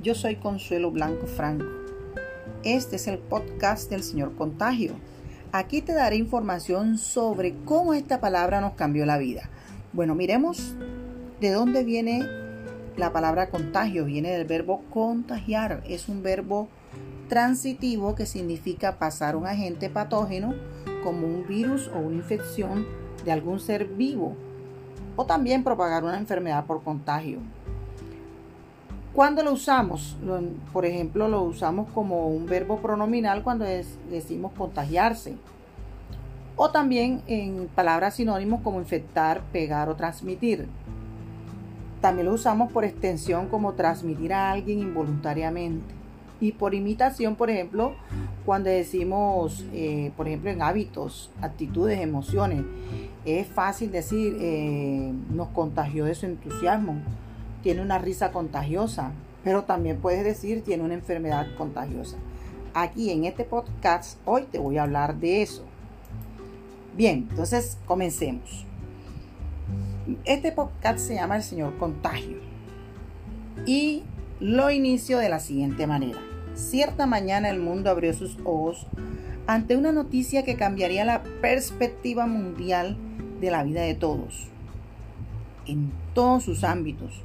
Yo soy Consuelo Blanco Franco. Este es el podcast del señor Contagio. Aquí te daré información sobre cómo esta palabra nos cambió la vida. Bueno, miremos de dónde viene la palabra contagio. Viene del verbo contagiar. Es un verbo transitivo que significa pasar un agente patógeno como un virus o una infección de algún ser vivo o también propagar una enfermedad por contagio. ¿Cuándo lo usamos? por ejemplo, lo usamos como un verbo pronominal cuando decimos contagiarse. O también en palabras sinónimos como infectar, pegar o transmitir. También lo usamos por extensión como transmitir a alguien involuntariamente. Y por imitación, por ejemplo, cuando decimos, eh, por ejemplo, en hábitos, actitudes, emociones, es fácil decir, eh, nos contagió de su entusiasmo tiene una risa contagiosa, pero también puedes decir tiene una enfermedad contagiosa. Aquí en este podcast hoy te voy a hablar de eso. Bien, entonces comencemos. Este podcast se llama El Señor Contagio y lo inicio de la siguiente manera. Cierta mañana el mundo abrió sus ojos ante una noticia que cambiaría la perspectiva mundial de la vida de todos, en todos sus ámbitos,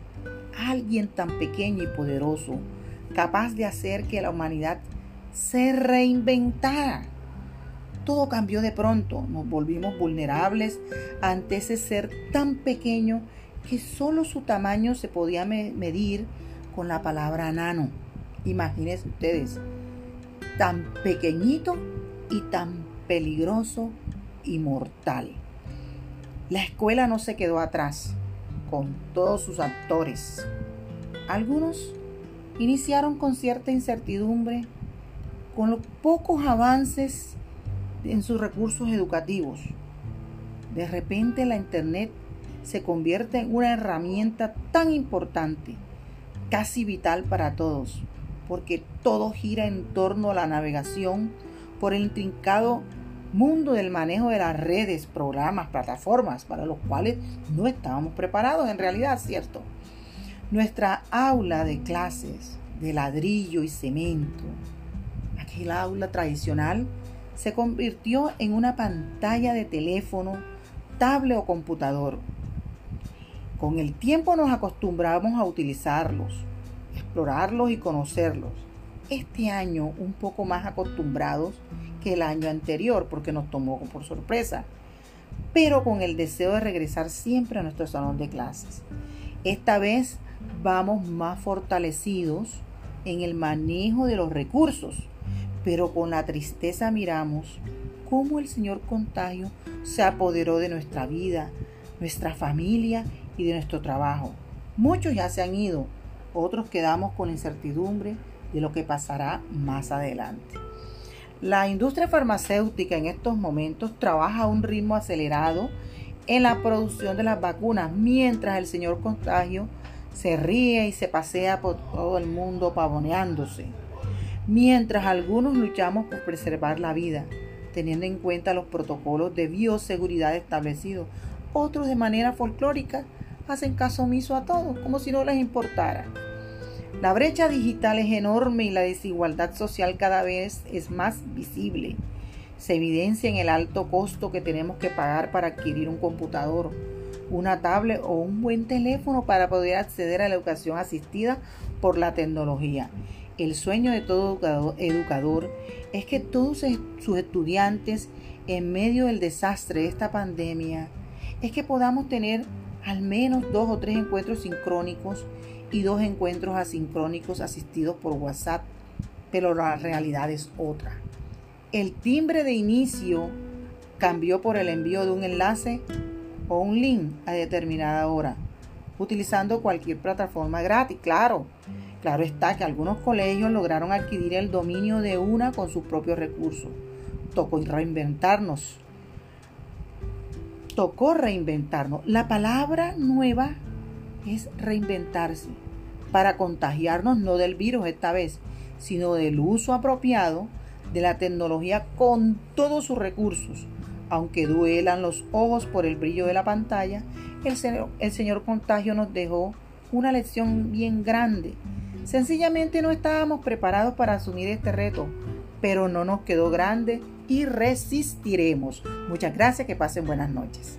alguien tan pequeño y poderoso, capaz de hacer que la humanidad se reinventara. Todo cambió de pronto, nos volvimos vulnerables ante ese ser tan pequeño que solo su tamaño se podía medir con la palabra nano. Imagínense ustedes, tan pequeñito y tan peligroso y mortal. La escuela no se quedó atrás todos sus actores. Algunos iniciaron con cierta incertidumbre, con los pocos avances en sus recursos educativos. De repente la Internet se convierte en una herramienta tan importante, casi vital para todos, porque todo gira en torno a la navegación por el intrincado mundo del manejo de las redes, programas, plataformas, para los cuales no estábamos preparados en realidad, ¿cierto? Nuestra aula de clases de ladrillo y cemento, aquel aula tradicional, se convirtió en una pantalla de teléfono, tablet o computador. Con el tiempo nos acostumbramos a utilizarlos, explorarlos y conocerlos. Este año un poco más acostumbrados que el año anterior porque nos tomó por sorpresa, pero con el deseo de regresar siempre a nuestro salón de clases. Esta vez vamos más fortalecidos en el manejo de los recursos, pero con la tristeza miramos cómo el señor contagio se apoderó de nuestra vida, nuestra familia y de nuestro trabajo. Muchos ya se han ido, otros quedamos con incertidumbre de lo que pasará más adelante. La industria farmacéutica en estos momentos trabaja a un ritmo acelerado en la producción de las vacunas, mientras el señor Contagio se ríe y se pasea por todo el mundo pavoneándose. Mientras algunos luchamos por preservar la vida, teniendo en cuenta los protocolos de bioseguridad establecidos, otros de manera folclórica hacen caso omiso a todos, como si no les importara. La brecha digital es enorme y la desigualdad social cada vez es más visible. Se evidencia en el alto costo que tenemos que pagar para adquirir un computador, una tablet o un buen teléfono para poder acceder a la educación asistida por la tecnología. El sueño de todo educador, es que todos sus estudiantes, en medio del desastre de esta pandemia, es que podamos tener al menos dos o tres encuentros sincrónicos y dos encuentros asincrónicos asistidos por WhatsApp, pero la realidad es otra. El timbre de inicio cambió por el envío de un enlace o un link a determinada hora, utilizando cualquier plataforma gratis, claro. Claro está que algunos colegios lograron adquirir el dominio de una con sus propios recursos. Tocó reinventarnos. Tocó reinventarnos. La palabra nueva es reinventarse para contagiarnos no del virus esta vez, sino del uso apropiado de la tecnología con todos sus recursos. Aunque duelan los ojos por el brillo de la pantalla, el señor, Contagio nos dejó una lección bien grande Sencillamente no estábamos preparados para asumir este reto, pero no nos quedó grande y resistiremos. Muchas gracias, que pasen buenas noches.